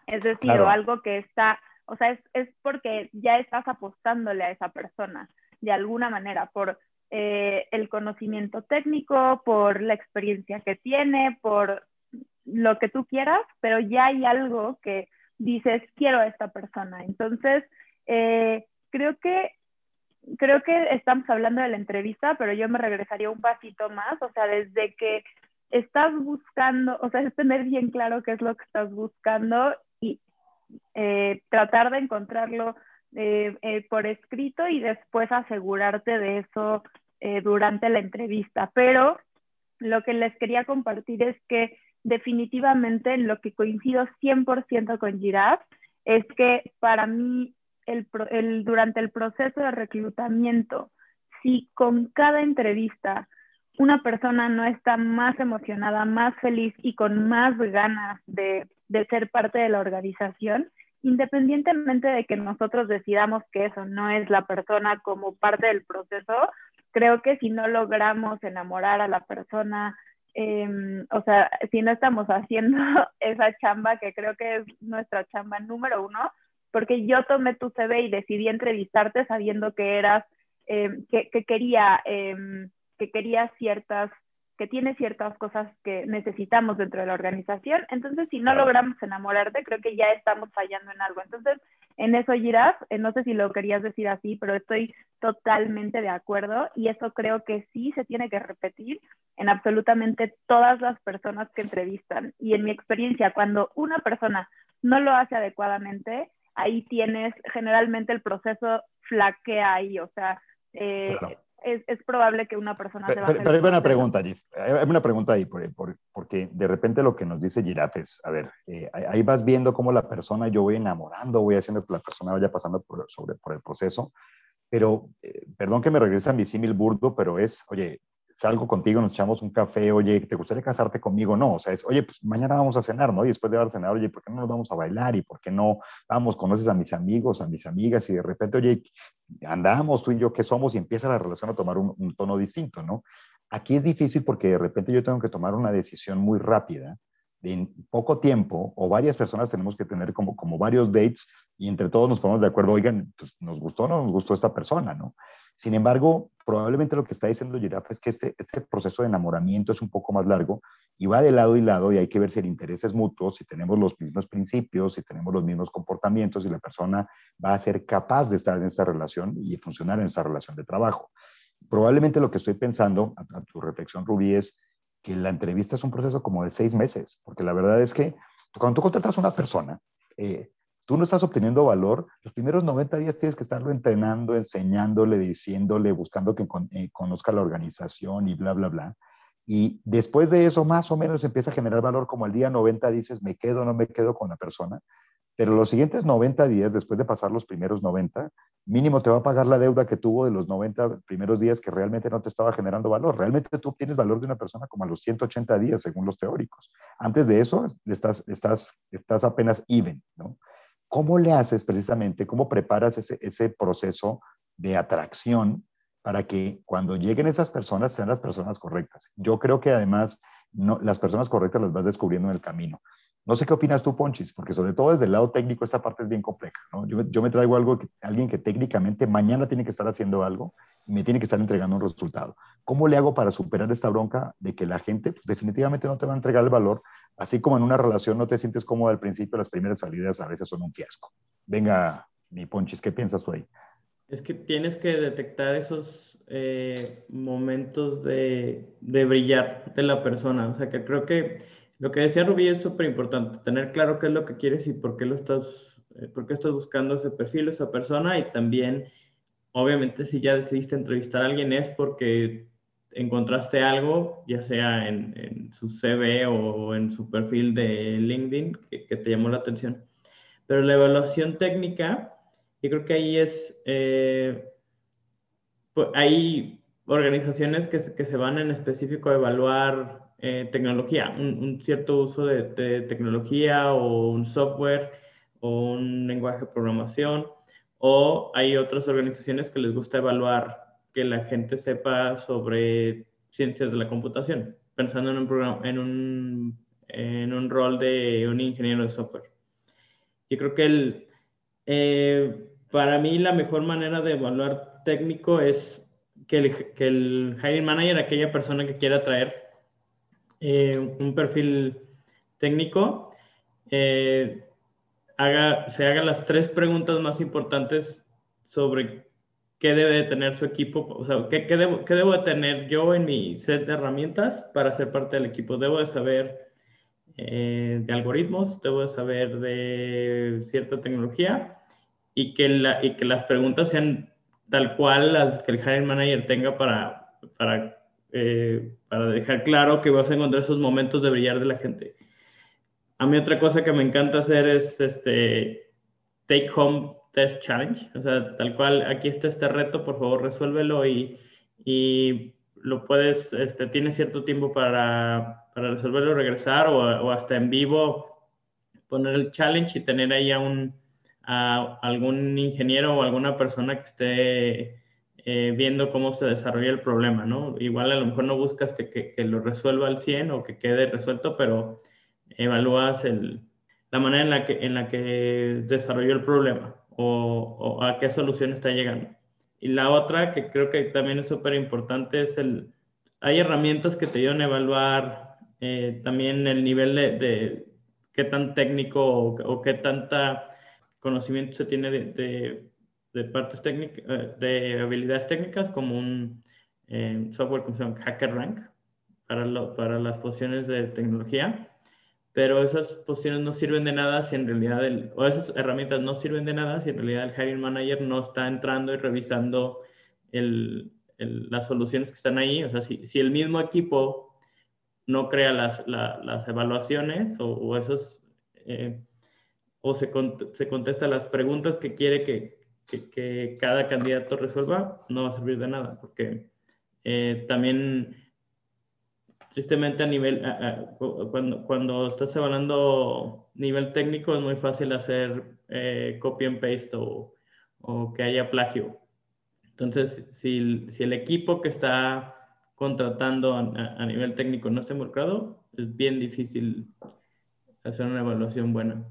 Es decir, o algo que está, o sea, es, es porque ya estás apostándole a esa persona de alguna manera, por eh, el conocimiento técnico, por la experiencia que tiene, por lo que tú quieras, pero ya hay algo que dices, quiero a esta persona. Entonces, eh, creo que creo que estamos hablando de la entrevista, pero yo me regresaría un pasito más, o sea, desde que estás buscando, o sea, es tener bien claro qué es lo que estás buscando y eh, tratar de encontrarlo eh, eh, por escrito y después asegurarte de eso durante la entrevista. Pero lo que les quería compartir es que definitivamente lo que coincido 100% con Giraffe es que para mí el, durante el proceso de reclutamiento, si con cada entrevista una persona no está más emocionada, más feliz y con más ganas de, de ser parte de la organización, independientemente de que nosotros decidamos que eso no es la persona como parte del proceso, creo que si no logramos enamorar a la persona, em, o sea, si no estamos haciendo esa chamba, que creo que es nuestra chamba número uno, porque yo tomé tu CV y decidí entrevistarte sabiendo que eras, em, que, que, quería, em, que quería ciertas que tiene ciertas cosas que necesitamos dentro de la organización. Entonces, si no logramos enamorarte, creo que ya estamos fallando en algo. Entonces, en eso, Giraf, eh, no sé si lo querías decir así, pero estoy totalmente de acuerdo y eso creo que sí se tiene que repetir en absolutamente todas las personas que entrevistan. Y en mi experiencia, cuando una persona no lo hace adecuadamente, ahí tienes generalmente el proceso flaquea ahí, o sea, eh, es, es, probable que una persona pero, se Pero, hay una pregunta, Hay una pregunta ahí, por, por, porque de repente lo que nos dice Giraffe es, a ver, eh, ahí vas viendo cómo la persona, yo voy enamorando, voy haciendo que la persona vaya pasando por, sobre, por el proceso, pero, eh, perdón que me regrese a mi símil burdo, pero es, oye, salgo contigo, nos echamos un café, oye, ¿te gustaría casarte conmigo? No, o sea, es, oye, pues mañana vamos a cenar, ¿no? Y después de haber cenado, oye, ¿por qué no nos vamos a bailar? ¿Y por qué no vamos, conoces a mis amigos, a mis amigas? Y de repente, oye, andamos tú y yo, ¿qué somos? Y empieza la relación a tomar un, un tono distinto, ¿no? Aquí es difícil porque de repente yo tengo que tomar una decisión muy rápida en poco tiempo o varias personas tenemos que tener como, como varios dates y entre todos nos ponemos de acuerdo, oigan, pues nos gustó o no nos gustó esta persona, ¿no? Sin embargo, probablemente lo que está diciendo Giraffe es que este, este proceso de enamoramiento es un poco más largo y va de lado y lado y hay que ver si el interés es mutuo, si tenemos los mismos principios, si tenemos los mismos comportamientos y la persona va a ser capaz de estar en esta relación y funcionar en esta relación de trabajo. Probablemente lo que estoy pensando, a, tu reflexión, Rubí, es que la entrevista es un proceso como de seis meses, porque la verdad es que cuando tú contratas a una persona, eh, tú no estás obteniendo valor, los primeros 90 días tienes que estarlo entrenando, enseñándole, diciéndole, buscando que eh, conozca la organización y bla, bla, bla. Y después de eso, más o menos empieza a generar valor, como el día 90 dices, me quedo o no me quedo con la persona. pero los siguientes 90 días, después de pasar los primeros 90, mínimo te va a pagar la deuda que tuvo de los 90 primeros días que realmente no te estaba generando valor. Realmente tú obtienes valor de una persona como a los 180 días, según los teóricos. Antes de eso, estás, estás, estás apenas even, ¿no? ¿Cómo le haces precisamente, cómo preparas ese, proceso de atracción para que cuando lleguen esas personas sean las personas correctas? Yo creo que además no, las personas correctas las vas descubriendo en el camino. No sé qué opinas tú, Ponchis, porque sobre todo desde el lado técnico esta parte es bien compleja. Yo, me traigo algo, que, alguien que técnicamente mañana tiene que estar haciendo algo y me tiene que estar entregando un resultado. ¿Cómo le hago para superar esta bronca de que la gente pues, definitivamente no te va a entregar el valor? Así como en una relación no te sientes cómodo al principio, las primeras salidas a veces son un fiasco. Venga, mi Ponchis, ¿qué piensas tú ahí? Es que tienes que detectar esos eh, momentos de, de brillar de la persona. O sea, que creo que lo que decía Rubí es súper importante, tener claro qué es lo que quieres y por qué lo estás, eh, por qué estás buscando ese perfil, esa persona y también, obviamente, si ya decidiste entrevistar a alguien es porque encontraste algo, ya sea en, su CV o en su perfil de LinkedIn, que, te llamó la atención. Pero la evaluación técnica, yo creo que ahí es, eh, pues, hay organizaciones que, que se van en específico a evaluar eh, tecnología, un, cierto uso de, tecnología o un software o un lenguaje de programación, o hay otras organizaciones que les gusta evaluar que la gente sepa sobre ciencias de la computación, pensando en un, programa, en un, en un rol de un ingeniero de software. Yo creo que el, eh, para mí la mejor manera de evaluar técnico es que el, que el hiring manager, aquella persona que quiera traer eh, un perfil técnico, eh, haga, se haga las tres preguntas más importantes sobre qué debe tener su equipo, o sea, qué, qué, debo, qué debo de tener yo en mi set de herramientas para ser parte del equipo. Debo de saber eh, de algoritmos, debo de saber de cierta tecnología y que, la, y que las preguntas sean tal cual las que el hiring manager tenga para, para eh, para dejar claro que vas a encontrar esos momentos de brillar de la gente. A mí otra cosa que me encanta hacer es este take home test challenge, o sea, tal cual, aquí está este reto, por favor resuélvelo y, y lo puedes, este, tienes cierto tiempo para, para resolverlo, regresar o, o, hasta en vivo poner el challenge y tener ahí a, un, a algún ingeniero o alguna persona que esté eh, viendo cómo se desarrolla el problema, ¿no? Igual a lo mejor no buscas que, que, lo resuelva al 100 o que quede resuelto, pero evalúas el, la manera en la que, en la que desarrolló el problema o, o, a qué solución está llegando. Y la otra que creo que también es súper importante es el, hay herramientas que te ayudan a evaluar eh, también el nivel de, de, qué tan técnico o, o, qué tanta conocimiento se tiene de de partes técnicas, eh, de habilidades técnicas, como un eh, software como se llama HackerRank para, para las posiciones de tecnología, pero esas posiciones no sirven de nada si en realidad, el, o esas herramientas no sirven de nada si en realidad el hiring manager no está entrando y revisando el, las soluciones que están ahí. O sea, si, si el mismo equipo no crea las, las evaluaciones o, o esos, eh, o se, se contesta las preguntas que quiere que, que, cada candidato resuelva, no va a servir de nada, porque eh, también, tristemente a nivel, cuando, cuando estás evaluando nivel técnico, es muy fácil hacer eh, copy and paste o, o, que haya plagio. Entonces, si, si el equipo que está contratando a, a, nivel técnico no está involucrado, es bien difícil hacer una evaluación buena.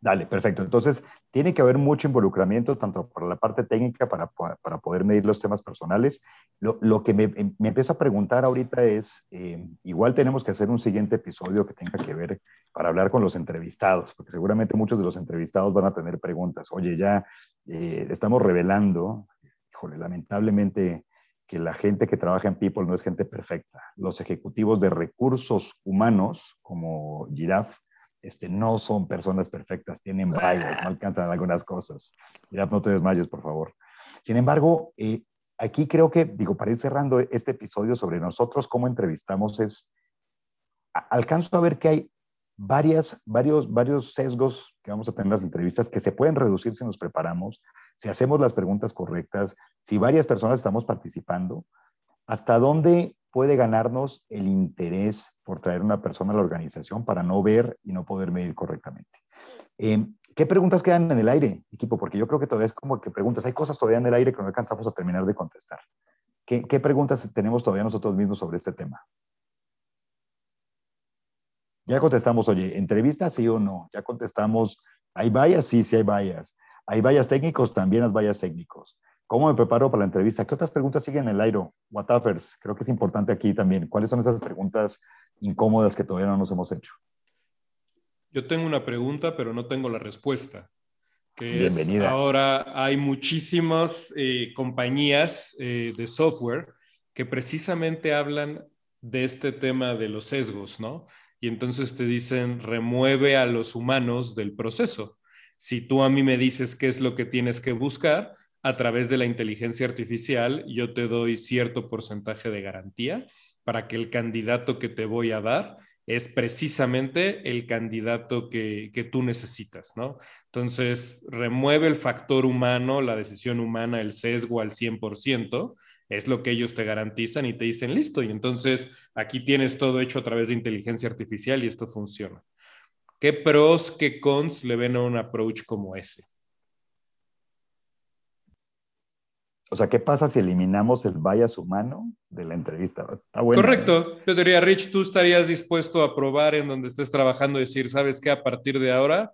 Dale, perfecto. Entonces, tiene que haber mucho involucramiento, tanto por la parte técnica para, para poder medir los temas personales. Lo, lo que me, me, empiezo a preguntar ahorita es, eh, igual tenemos que hacer un siguiente episodio que tenga que ver para hablar con los entrevistados, porque seguramente muchos de los entrevistados van a tener preguntas. Oye, ya eh, estamos revelando, híjole, lamentablemente que la gente que trabaja en People no es gente perfecta. Los ejecutivos de recursos humanos, como Giraffe, este, no son personas perfectas, tienen fallas, no alcanzan algunas cosas. Ya no te desmayes, por favor. Sin embargo, eh, aquí creo que, digo, para ir cerrando este episodio sobre nosotros, cómo entrevistamos, es, alcanzo a ver que hay varias, varios, varios sesgos que vamos a tener en las entrevistas que se pueden reducir si nos preparamos, si hacemos las preguntas correctas, si varias personas estamos participando, hasta dónde puede ganarnos el interés por traer una persona a la organización para no ver y no poder medir correctamente. Eh, ¿Qué preguntas quedan en el aire, equipo? Porque yo creo que todavía es como que preguntas, hay cosas todavía en el aire que no alcanzamos a terminar de contestar. ¿Qué, qué preguntas tenemos todavía nosotros mismos sobre este tema? Ya contestamos, oye, entrevista sí o no. Ya contestamos, ¿hay vallas? Sí, sí hay vallas. ¿Hay vallas técnicos? También hay vallas técnicos. ¿Cómo me preparo para la entrevista? ¿Qué otras preguntas siguen en el aire? Whatafers, creo que es importante aquí también. ¿Cuáles son esas preguntas incómodas que todavía no nos hemos hecho? Yo tengo una pregunta, pero no tengo la respuesta. Que Bienvenida. ahora hay muchísimas eh, compañías eh, de software que precisamente hablan de este tema de los sesgos, ¿no? y entonces te dicen remueve a los humanos del proceso. Si tú a mí me dices qué es lo que tienes que buscar, a través de la inteligencia artificial yo te doy cierto porcentaje de garantía para que el candidato que te voy a dar es precisamente el candidato que, que, tú necesitas, ¿no? Entonces, remueve el factor humano, la decisión humana, el sesgo al 100%, es lo que ellos te garantizan y te dicen, listo, y entonces aquí tienes todo hecho a través de inteligencia artificial y esto funciona. ¿Qué pros, qué cons le ven a un approach como ese? O sea, ¿qué pasa si eliminamos el bias humano de la entrevista? Está bueno, Correcto. Yo diría, Rich, ¿tú estarías dispuesto a probar en donde estés trabajando decir, sabes qué, a partir de ahora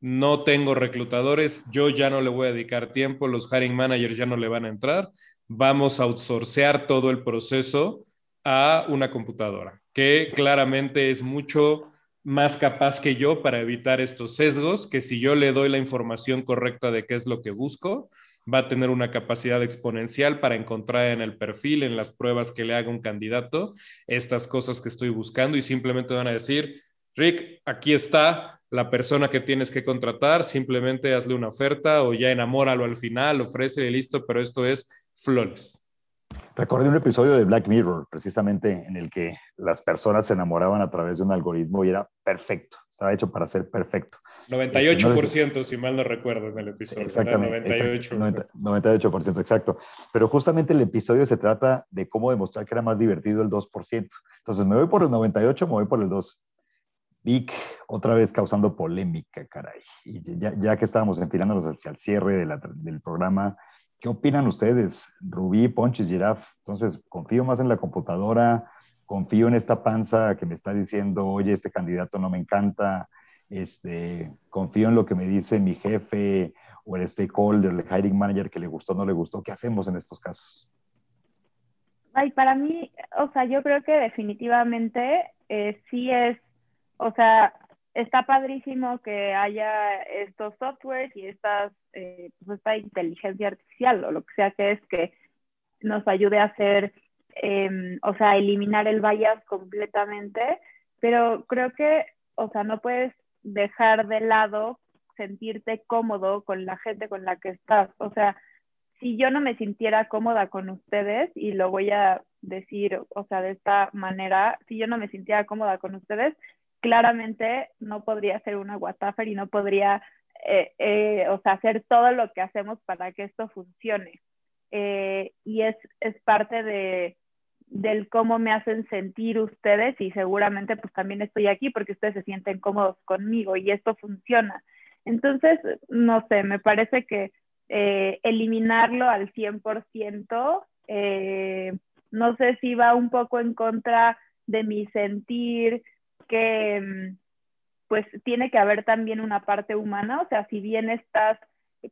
no tengo reclutadores, yo ya no le voy a dedicar tiempo, los hiring managers ya no le van a entrar, vamos a outsourcear todo el proceso a una computadora, que claramente es mucho más capaz que yo para evitar estos sesgos, que si yo le doy la información correcta de qué es lo que busco, va a tener una capacidad exponencial para encontrar en el perfil, en las pruebas que le haga un candidato, estas cosas que estoy buscando y simplemente van a decir, Rick, aquí está la persona que tienes que contratar, simplemente hazle una oferta o ya enamóralo al final, ofrece y listo, pero esto es flores. Recordé un episodio de Black Mirror, precisamente en el que las personas se enamoraban a través de un algoritmo y era perfecto, estaba hecho para ser perfecto. 98%, este, si mal no recuerdo, en el episodio. Exactamente. 98%, exacto. Pero justamente el episodio se trata de cómo demostrar que era más divertido el 2%. Entonces, me voy por el 98, me voy por el 2. Vic, otra vez causando polémica, caray. Y ya, ya que estábamos enfilándonos hacia el cierre del programa, ¿Qué opinan ustedes? Rubí, Ponches, Giraf. Entonces, confío más en la computadora, confío en esta panza que me está diciendo, oye, este candidato no me encanta, este, confío en lo que me dice mi jefe o el stakeholder, el hiring manager que le gustó o no le gustó. ¿Qué hacemos en estos casos? Ay, para mí, o sea, yo creo que definitivamente eh, sí es, o sea, está padrísimo que haya estos softwares y estas, eh, pues esta inteligencia artificial o lo que sea que es que nos ayude a hacer, em, o sea, eliminar el bias completamente, pero creo que, o sea, no puedes dejar de lado sentirte cómodo con la gente con la que estás. O sea, si yo no me sintiera cómoda con ustedes, y lo voy a decir, o sea, de esta manera, si yo no me sintiera cómoda con ustedes, claramente no podría ser una Whatafer y no podría, eh, eh, o sea, hacer todo lo que hacemos para que esto funcione. Eh, y es, es parte de, del cómo me hacen sentir ustedes y seguramente pues también estoy aquí porque ustedes se sienten cómodos conmigo y esto funciona. Entonces, no sé, me parece que eliminarlo al 100%, no sé si va un poco en contra de mi sentir, que mm, pues tiene que haber también una parte humana, o sea, si bien estás,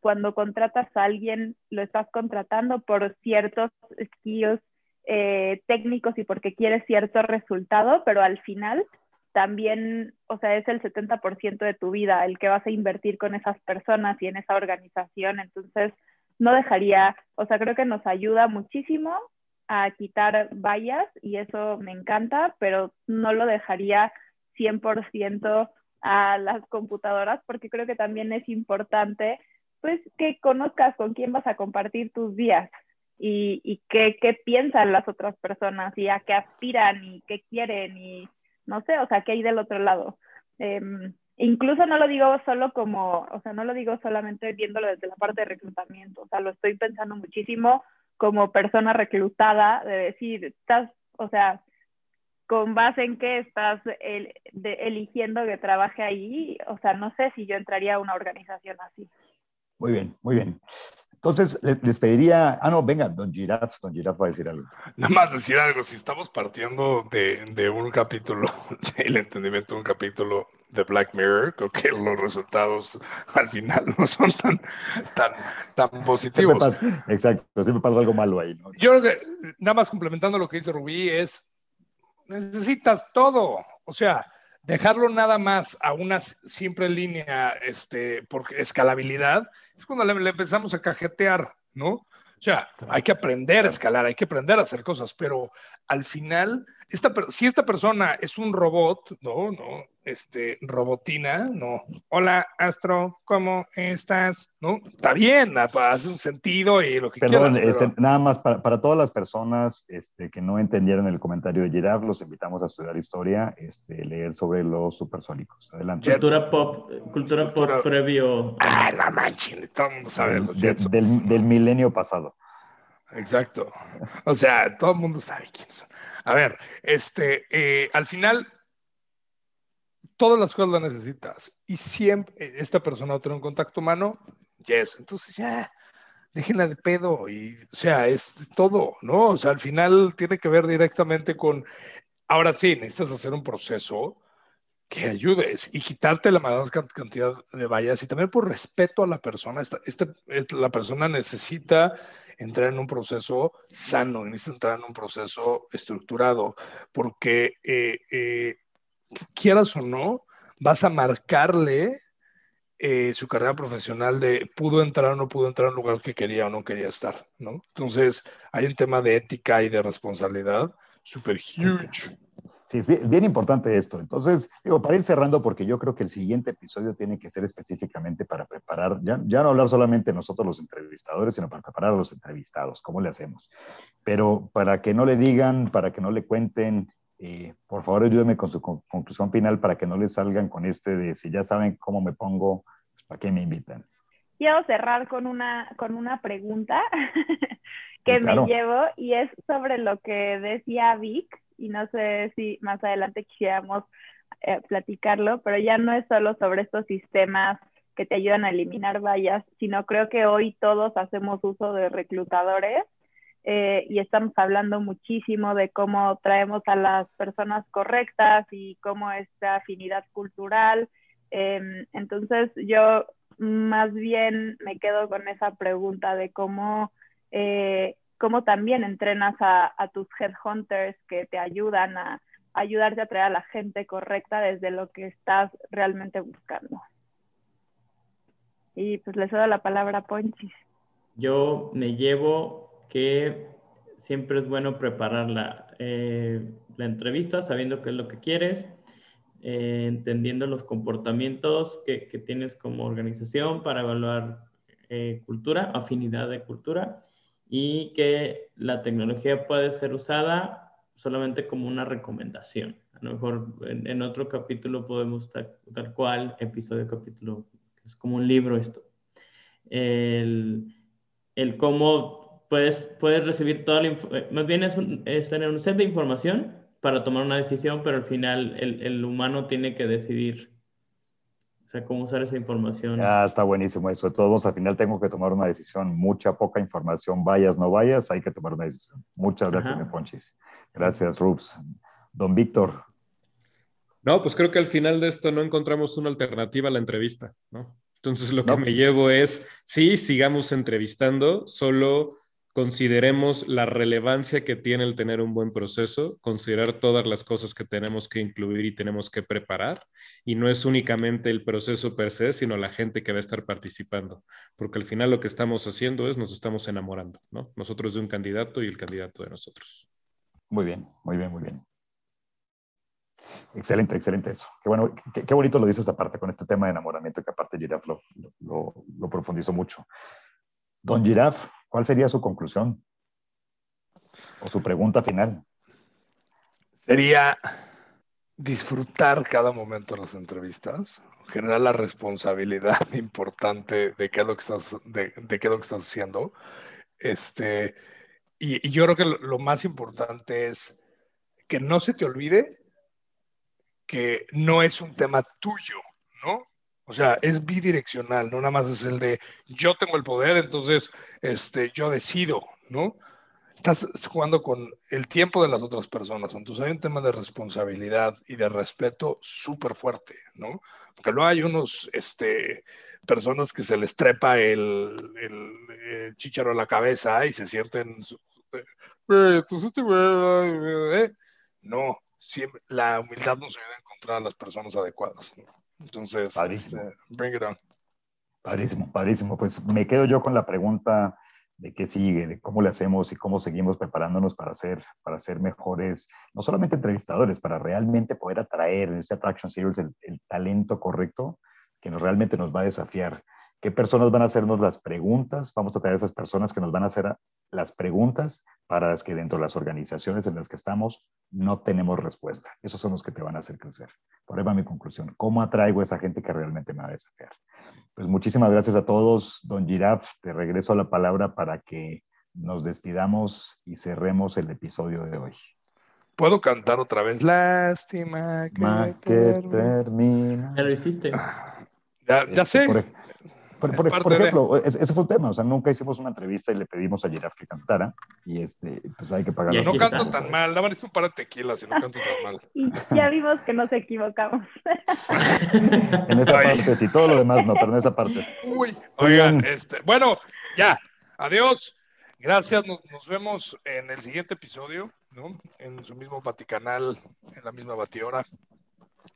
cuando contratas a alguien, lo estás contratando por ciertos skills eh, técnicos y porque quieres cierto resultado, pero al final también, o sea, es el 70% de tu vida el que vas a invertir con esas personas y en esa organización, entonces no dejaría, o sea, creo que nos ayuda muchísimo a quitar vallas y eso me encanta, pero no lo dejaría 100% a las computadoras porque creo que también es importante pues que conozcas con quién vas a compartir tus días y, y qué, qué piensan las otras personas y a qué aspiran y qué quieren y no sé, o sea, qué hay del otro lado. Em, incluso no lo digo solo como, o sea, no lo digo solamente viéndolo desde la parte de reclutamiento, o sea, lo estoy pensando muchísimo como persona reclutada, de decir, estás, o sea, con base en qué estás eligiendo que trabaje ahí, o sea, no sé si yo entraría a una organización así. Muy bien, muy bien. Entonces, les pediría, ah, no, venga, don Giraf, don Giraf va a decir algo. Nada más decir algo, si estamos partiendo de, de un capítulo, del entendimiento de un capítulo de Black Mirror, creo que los resultados al final no son tan, tan, tan positivos. exacto, siempre pasa algo malo ahí. ¿no? Yo creo que, nada más complementando lo que dice Rubí, es, necesitas todo, o sea, dejarlo nada más a una simple línea, este, por escalabilidad, es cuando le, empezamos a cajetear, ¿no? O sea, hay que aprender a escalar, hay que aprender a hacer cosas, pero al final, esta, si esta persona es un robot, ¿no? ¿no? este, robotina, no. Hola, Astro, ¿cómo estás? ¿No? Está bien, hace un sentido y lo que Perdón, este, nada más para, todas las personas este, que no entendieron el comentario de Girard, los invitamos a estudiar historia, este, leer sobre los supersónicos. Adelante. Cultura pop, cultura, pop previo. Ah, la manchen, todo el mundo sabe los del, del milenio pasado. Exacto. O sea, todo el mundo sabe quiénes son. A ver, este, eh, al final todas las cosas las necesitas. Y siempre esta persona tener un contacto humano, yes. Entonces ya, déjenla de pedo. Y, o sea, es todo, ¿no? O sea, al final tiene que ver directamente con, ahora sí, necesitas hacer un proceso que ayudes y quitarte la mayor cantidad de vallas y también por respeto a la persona. Esta, la persona necesita entrar en un proceso sano, necesita entrar en un proceso estructurado, porque eh, eh, quieras o no, vas a marcarle eh, su carrera profesional de pudo entrar o no pudo entrar a un lugar que quería o no quería estar, ¿no? Entonces, hay un tema de ética y de responsabilidad súper huge. Sí, es bien, importante esto. Entonces, digo, para ir cerrando, porque yo creo que el siguiente episodio tiene que ser específicamente para preparar, ya, ya no hablar solamente nosotros los entrevistadores, sino para preparar a los entrevistados, cómo le hacemos. Pero para que no le digan, para que no le cuenten, eh, por favor, ayúdenme con su conclusión final para que no les salgan con este de si ya saben cómo me pongo, pues, ¿para qué me invitan? Quiero cerrar con una, con una pregunta que me llevo y es sobre lo que decía Vic y no sé si más adelante quisiéramos eh, platicarlo, pero ya no es solo sobre estos sistemas que te ayudan a eliminar vallas, sino creo que hoy todos hacemos uso de reclutadores eh, y estamos hablando muchísimo de cómo traemos a las personas correctas y cómo esta afinidad cultural. Em, entonces yo más bien me quedo con esa pregunta de cómo, eh, cómo también entrenas a, a, tus headhunters que te ayudan a, ayudarte a traer a la gente correcta desde lo que estás realmente buscando. Y pues les doy la palabra a Ponchis. Yo me llevo que siempre es bueno preparar la, eh, la entrevista sabiendo qué es lo que quieres, eh, entendiendo los comportamientos que, que, tienes como organización para evaluar eh, cultura, afinidad de cultura y que la tecnología puede ser usada solamente como una recomendación. A lo mejor en, otro capítulo podemos tal, tal, cual, episodio, capítulo, es como un libro esto. El, el cómo puedes, puedes recibir toda la eh, más bien es, es, tener un set de información para tomar una decisión, pero al final el, el humano tiene que decidir, sea, cómo usar esa información. Ah, está buenísimo eso. De todos modos, al final tengo que tomar una decisión, mucha, poca información, vayas, no vayas, hay que tomar una decisión. Muchas gracias, me Ponchis. Gracias, Rubs. Don Víctor. No, pues creo que al final de esto no encontramos una alternativa a la entrevista, ¿no? Entonces lo que me llevo es, sí, sigamos entrevistando, solo consideremos la relevancia que tiene el tener un buen proceso, considerar todas las cosas que tenemos que incluir y tenemos que preparar. Y no es únicamente el proceso per se, sino la gente que va a estar participando. Porque al final lo que estamos haciendo es nos estamos enamorando, ¿no? Nosotros de un candidato y el candidato de nosotros. Muy bien, muy bien, muy bien. Excelente, excelente eso. Qué bueno, qué, bonito lo dice esta parte con este tema de enamoramiento que aparte Giraf lo, lo, lo profundizó mucho. Don Giraf, ¿Cuál sería su conclusión? O su pregunta final. Sería, disfrutar cada momento de las entrevistas, generar la responsabilidad importante de qué es lo que estás, de, qué es lo que estás haciendo. Este, y, yo creo que lo más importante es que no se te olvide que no es un tema tuyo, ¿no? O sea, es bidireccional, no nada más es el de yo tengo el poder, entonces este, yo decido, ¿no? Estás jugando con el tiempo de las otras personas, entonces hay un tema de responsabilidad y de respeto súper fuerte, ¿no? Porque luego hay unos, este, personas que se les trepa el, el, a la cabeza y se sienten, eh, no, siempre, la humildad nos ayuda a encontrar a las personas adecuadas. ¿no? Entonces, Padrísimo. este, bring it on. Padrísimo, padrísimo. Pues me quedo yo con la pregunta de qué sigue, de cómo le hacemos y cómo seguimos preparándonos para ser, para ser mejores, no solamente entrevistadores, para realmente poder atraer en este Attraction Series el, el talento correcto que nos, realmente nos va a desafiar. ¿Qué personas van a hacernos las preguntas? Vamos a traer a esas personas que nos van a hacer las preguntas para las que dentro de las organizaciones en las que estamos no tenemos respuesta. Esos son los que te van a hacer crecer. Por ahí va mi conclusión. ¿Cómo atraigo a esa gente que realmente me va a desafiar? Pues muchísimas gracias a todos. Don Giraf, te regreso la palabra para que nos despidamos y cerremos el episodio de hoy. ¿Puedo cantar otra vez? Lástima que, que termina. Ya lo hiciste. Ya, ya Este, sé. Por, por- por- por de- ejemplo, es- ese fue un tema. O sea, nunca hicimos una entrevista y le pedimos a Giraf que cantara. Y este, pues hay que pagar No canto tan mal. Dame un par de tequila si no canto tan mal. Y ya vimos que nos equivocamos. En esa Ay. parte sí, todo lo demás no, pero en esa parte sí. Uy, oigan, este, bueno, ya, adiós. Gracias, nos, nos vemos en el siguiente episodio, ¿no? En su mismo Vaticanal, en la misma Batihora.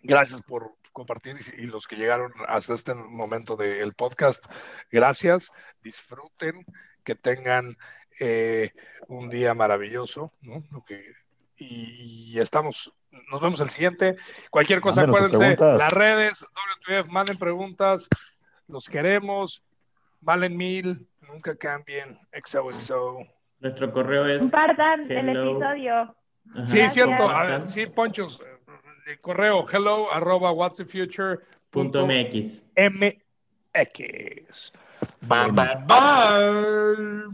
Gracias por compartir y, y los que llegaron hasta este momento del podcast, gracias, disfruten, que tengan eh, un día maravilloso, ¿no? Lo que- y, y estamos, nos vemos el siguiente. Cualquier cosa, acuérdense, las redes, WTF, manden preguntas, los queremos, valen mil, nunca cambien, XOXO. Nuestro correo es. Compartan el episodio. Ajá, Sí, Gracias. cierto, a ver, sí, Ponchos, correo hello arroba what's the future Punto MX. MX. Bye, bye, bye.